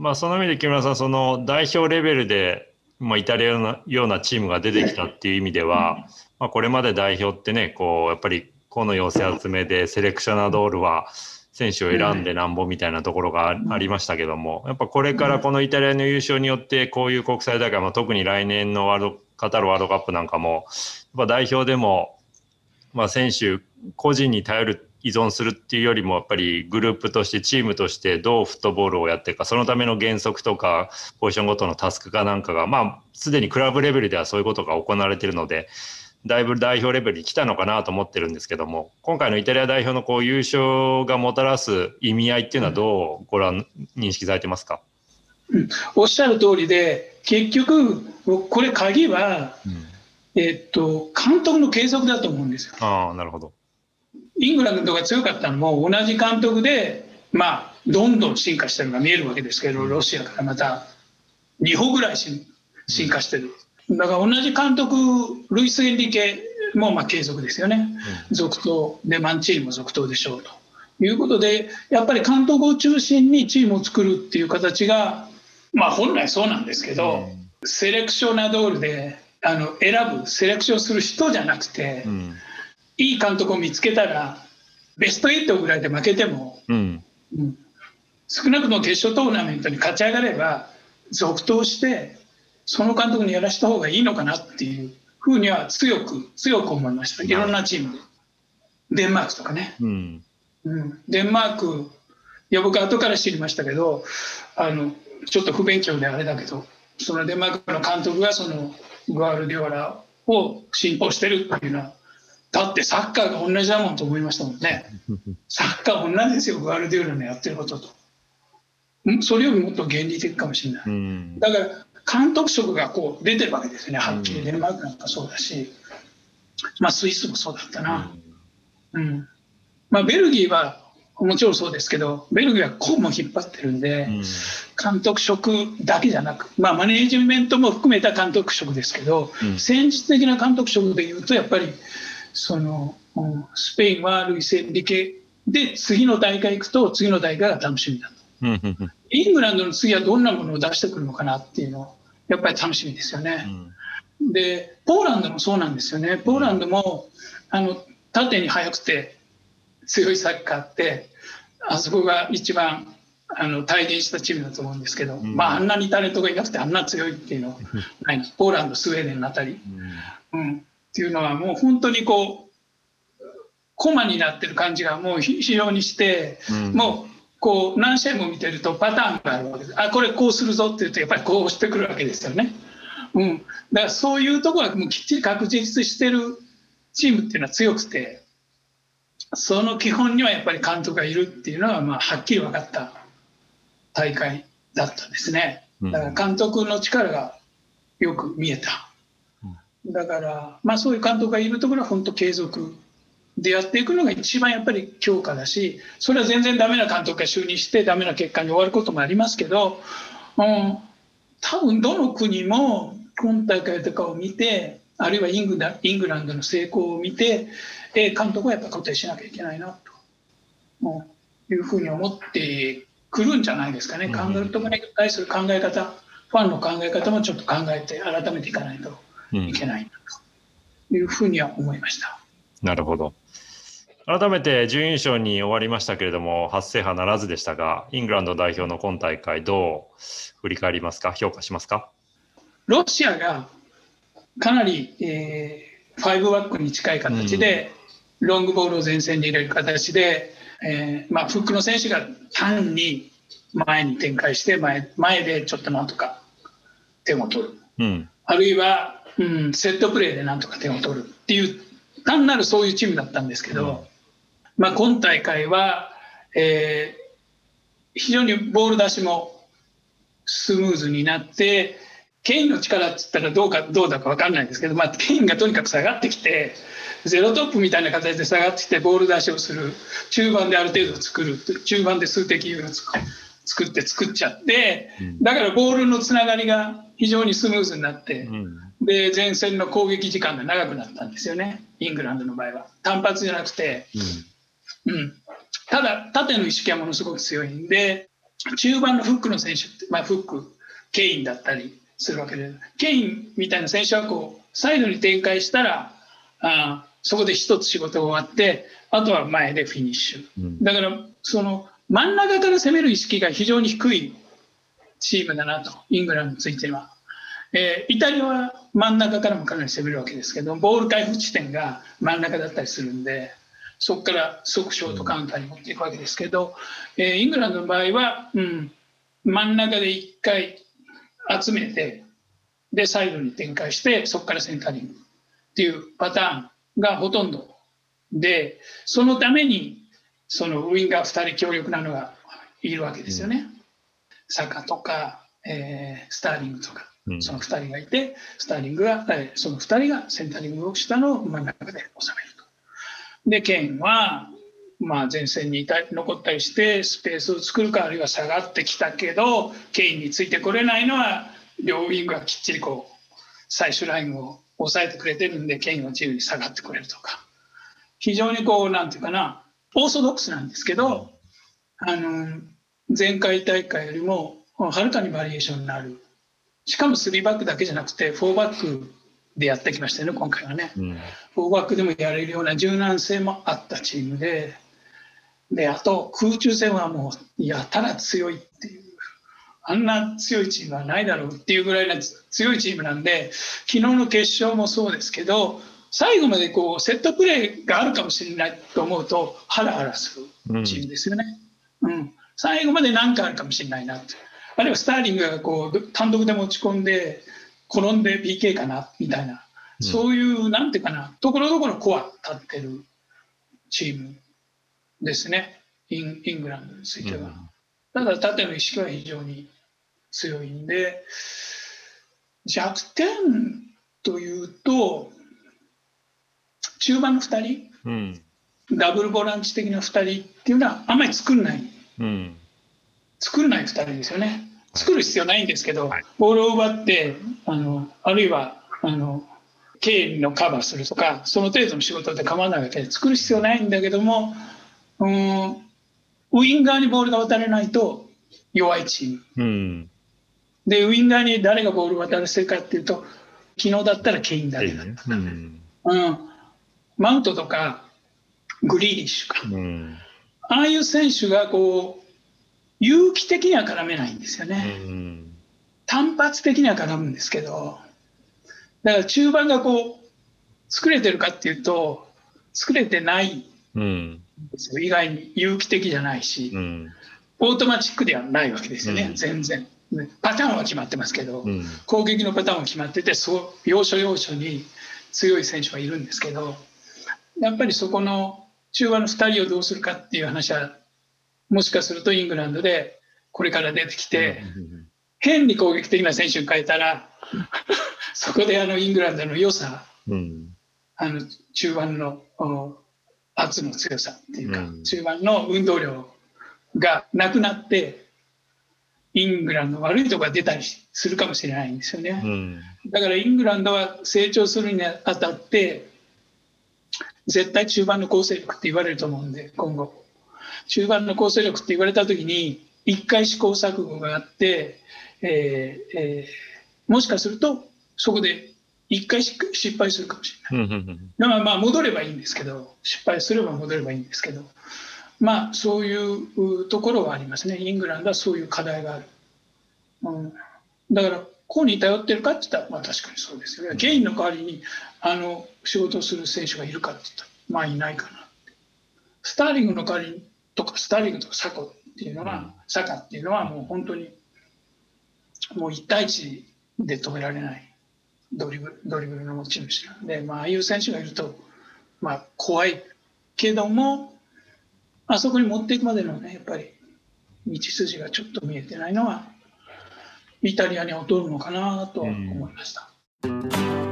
まあ、その意味で木村さん、その代表レベルで、まあ、イタリアのようなチームが出てきたっていう意味では、まあ、これまで代表ってね、こう、やっぱり、この寄せ集めで、セレクショナドールは、選手を選んでなんぼみたいなところがありましたけども、やっぱこれからこのイタリアの優勝によって、こういう国際大会、まあ、特に来年のワールドカタールワールドカップなんかも、やっぱ代表でも、まあ、選手個人に頼る依存するっていうよりもやっぱりグループとしてチームとしてどうフットボールをやっていくかそのための原則とかポジションごとのタスクかなんかがまあすでにクラブレベルではそういうことが行われているのでだいぶ代表レベルに来たのかなと思ってるんですけども今回のイタリア代表のこう優勝がもたらす意味合いっていうのはどうご覧認識されてますか、うん、おっしゃる通りで結局これ鍵は、うん、えっと監督の継続だと思うんですよ。あなるほどイングランドが強かったのも同じ監督で、まあ、どんどん進化してるのが見えるわけですけど、ロシアからまた2歩ぐらい進化してる。だから同じ監督、ルイス・エンリケもまあ継続ですよね。続投、で、マンチームも続投でしょうということで、やっぱり監督を中心にチームを作るっていう形が、まあ本来そうなんですけど、セレクショナドールであの選ぶ、セレクションする人じゃなくて、うん。いい監督を見つけたらベスト8ぐらいで負けても、うん。うん、少なくとも決勝トーナメントに勝ち上がれば続投してその監督にやらした方がいいのかなっていうふうには強く強く思いました。いろんなチームで。デンマークとかね、デンマークいや僕後から知りましたけどあのちょっと不勉強であれだけどそのデンマークの監督がそのグアルディオラを信奉してるっていうのはだってサッカーが同じだもんと思いましたもんね。サッカー同じですよ、グアルディオラのやってることと。それよりもっと原理的かもしれない。だから監督職がこう出てるわけですね、はっきりデンマークなんかそうだし、まあ、スイスもそうだったな。うんまあ、ベルギーはもちろんそうですけど、ベルギーはこうも引っ張ってるんで、監督職だけじゃなく、まあ、マネージメントも含めた監督職ですけど、戦術的な監督職でいうと、やっぱりそのスペインはルイス・エンリケで次の大会行くと次の大会が楽しみだと。イングランドの次はどんなものを出してくるのかなっていうのやっぱり楽しみですよね。うん、でポーランドもそうなんですよね。ポーランドもあの縦に速くて強いサッカーってあそこが一番あの体現したチームだと思うんですけど、うん、まあ、あんなにタレントがいなくてあんな強いっていうのは ない。ポーランドスウェーデンのあたり、うん、うん、っていうのはもう本当にこうコマになってる感じがもう非常にして、うん、もうこう何試合も見てるとパターンがあるわけです。あこれこうするぞって言うとやっぱりこうしてくるわけですよね。うん、だからそういうところはもうきっちり確実してるチームっていうのは強くてその基本にはやっぱり監督がいるっていうのはまあはっきり分かった大会だったんですね。だから監督の力がよく見えた。だから、まあ、そういう監督がいるところは本当継続でやっていくのが一番やっぱり強化だしそれは全然ダメな監督が就任してダメな結果に終わることもありますけど、うん、多分どの国も今大会とかを見てあるいはイングイングランドの成功を見て、え監督はやっぱ固定しなきゃいけないなと、うん、いうふうに思ってくるんじゃないですかね、監督に対する考え方ファンの考え方もちょっと考えて改めていかないと。いけないというふうには思いました。なるほど。改めて準優勝に終わりましたけれども、初制覇ならずでしたが、イングランド代表の今大会、どう振り返りますか、評価しますか？ロシアがかなり、えー、5バックに近い形で、うん、ロングボールを前線に入れる形で、えーまあ、フックの選手が単に前に展開して前、前でちょっとなんとか点を取る。うん、あるいはうん、セットプレーでなんとか点を取るっていう単なるそういうチームだったんですけど、うん、まあ、今大会は、えー、非常にボール出しもスムーズになってケインの力っつったらどうかどうだか分かんないんですけど、まあ、ケインがとにかく下がってきてゼロトップみたいな形で下がってきてボール出しをする。中盤である程度作る。中盤で数的優位を作って作っちゃって、だからボールのつながりが非常にスムーズになって、で前線の攻撃時間が長くなったんですよね、イングランドの場合は。単発じゃなくて、うん、ただ、縦の意識はものすごく強いんで、中盤のフックの選手って、まあ、フック、ケインだったりするわけで、ケインみたいな選手はこうサイドに展開したら、あそこで一つ仕事が終わって、あとは前でフィニッシュ。うん、だから、その真ん中から攻める意識が非常に低いチームだなと、イングランドについては。えー、イタリアは真ん中からもかなり攻めるわけですけど、ボール回復地点が真ん中だったりするんで、そこから即ショートカウンターに持っていくわけですけど、えー、イングランドの場合は、うん、真ん中で1回集めて、で、サイドに展開して、そこからセンタリングっていうパターンがほとんどで、そのために、そのウインガー2人強力なのがいるわけですよね。うん、サカとか、えー、スターリングとか、その2人がいて、スターリングが、えー、その2人がセンタリングをしたのを真ん中で収めると。で、ケンは、まあ、前線にいた残ったりしてスペースを作るかあるいは下がってきたけどケインについてこれないのは両ウィングがきっちりこう最終ラインを抑えてくれてるんでケインは自由に下がってくれるとか。非常にこうなんていうかなオーソドックスなんですけどあの前回大会よりもはるかにバリエーションになるしかも3バックだけじゃなくて4バックでやってきましたよね今回はね、うん、4バックでもやれるような柔軟性もあったチームでであと空中戦はもうやたら強いっていう。あんな強いチームはないだろうっていうぐらいの強いチームなんで昨日の決勝もそうですけど最後までこうセットプレーがあるかもしれないと思うとハラハラするチームですよね。うん、うん、最後まで何かあるかもしれないなって。あるいはスターリングがこう単独で持ち込んで転んで PK かなみたいな、うん、そういうなんていうかなところどころコア立ってるチームですね。インイングランドについては。うん。ただ縦の意識は非常に強いんで弱点というと中盤の2人、うん、ダブルボランチ的な2人っていうのはあんまり作んない、うん、作んない2人ですよね。作る必要ないんですけど、はい、ボールを奪ってあのあるいはあの経理のカバーするとかその程度の仕事で構わないわけで作る必要ないんだけどもうんウインガーにボールが渡れないと弱いチーム。うん、で、ウインガーに誰がボールを渡らせるかっていうと、昨日だったらケインだけだった。うん、うん、マウントとかグリーリッシュか。うん、ああいう選手がこう、有機的には絡めないんですよね。うん、単発的には絡むんですけど、だから中盤がこう、作れてるかっていうと、作れてないですよ、意外に有機的じゃないし、うん、オートマチックではないわけですよね、うん、全然。パターンは決まってますけど、うん、攻撃のパターンは決まっててそう要所要所に強い選手はいるんですけどやっぱりそこの中和の2人をどうするかっていう話はもしかするとイングランドでこれから出てきて、変に攻撃的な選手に変えたら そこであのイングランドの良さ、あの中盤の圧の強さっていうか、うん、中盤の運動量がなくなってイングランドの悪いところが出たりするかもしれないんですよね、うん、だからイングランドは成長するにあたって絶対中盤の構成力って言われると思うんで今後。中盤の構成力って言われた時に一回試行錯誤があって、えーえー、もしかするとそこで一回失敗するかもしれない。だからまあ戻ればいいんですけど、失敗すれば戻ればいいんですけど、まあそういうところはありますね。イングランドはそういう課題がある。うん、だから、こうに頼ってるかって言ったら、まあ確かにそうですよね。ゲインの代わりにあの仕事をする選手がいるかって言ったら、まあいないかなスターリングの代わりにとか、スターリングとかサコっていうのは、サカっていうのはもう本当に、もう1対1で止められない。ドリブルドリブルの持ち主なんで、まあ、ああいう選手がいると、まあ、怖いけどもあそこに持っていくまでのねやっぱり道筋がちょっと見えてないのはイタリアに劣るのかなとは思いました。うん